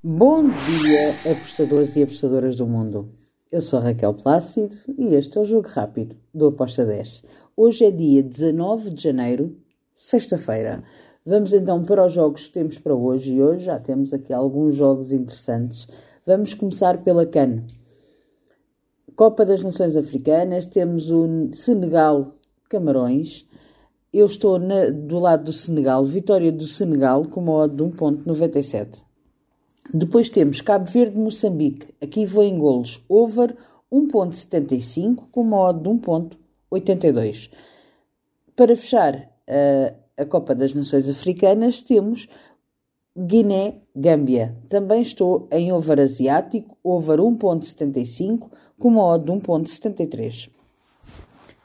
Bom dia, apostadores e apostadoras do mundo. Eu sou Raquel Plácido e este é o Jogo Rápido do Aposta 10. Hoje é dia 19 de janeiro, sexta-feira. Vamos então para os jogos que temos para hoje e hoje já temos aqui alguns jogos interessantes. Vamos começar pela CAN. Copa das Nações Africanas, temos o Senegal Camarões. Eu estou na, do lado do Senegal, vitória do Senegal com uma odd de 1.97. Depois temos Cabo Verde-Moçambique. Aqui vou em golos. Over 1.75 com uma de 1.82. Para fechar uh, a Copa das Nações Africanas, temos Guiné-Gâmbia. Também estou em over asiático, over 1.75 com uma de 1.73.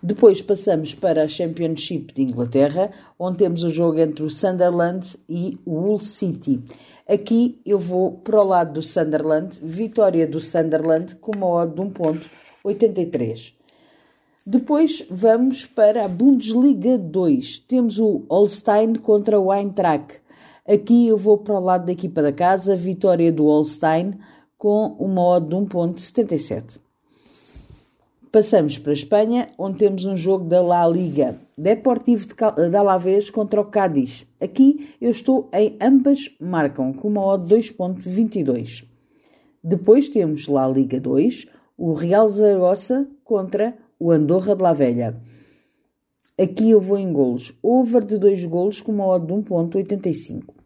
Depois passamos para a Championship de Inglaterra, onde temos o jogo entre o Sunderland e o Hull City. Aqui eu vou para o lado do Sunderland, vitória do Sunderland com uma odd de 1.83. Depois vamos para a Bundesliga 2. Temos o Holstein contra o Eintracht. Aqui eu vou para o lado da equipa da casa, vitória do Holstein com uma odd de 1.77. Passamos para a Espanha, onde temos um jogo da La Liga. Deportivo de Alavés contra o Cádiz. Aqui eu estou em ambas marcam com uma odd 2.22. Depois temos La Liga 2, o Real Zaragoza contra o Andorra de la Velha. Aqui eu vou em golos. Over de 2 golos com uma odd de 1.85.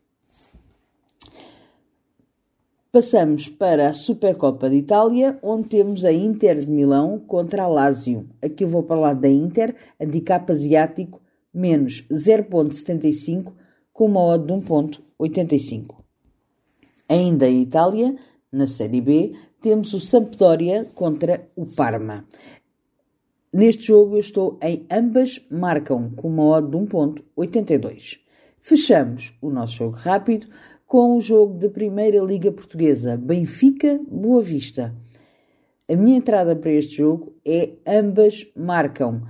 Passamos para a Supercopa de Itália, onde temos a Inter de Milão contra a Lazio. Aqui eu vou lá da Inter, handicap asiático, menos 0.75, com uma odd de 1.85. Ainda em Itália, na Série B, temos o Sampdoria contra o Parma. Neste jogo eu estou em ambas marcam com uma odd de 1.82. Fechamos o nosso jogo rápido com o jogo da Primeira Liga Portuguesa, Benfica-Boa Vista. A minha entrada para este jogo é ambas marcam.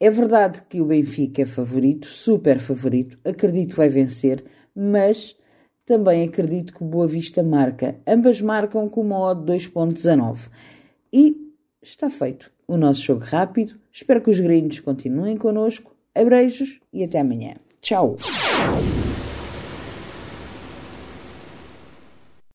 É verdade que o Benfica é favorito, super favorito, acredito que vai vencer, mas também acredito que o Boa Vista marca. Ambas marcam com uma odd 2.19. E está feito o nosso jogo rápido. Espero que os gringos continuem connosco. Abreijos e até amanhã. Tchau!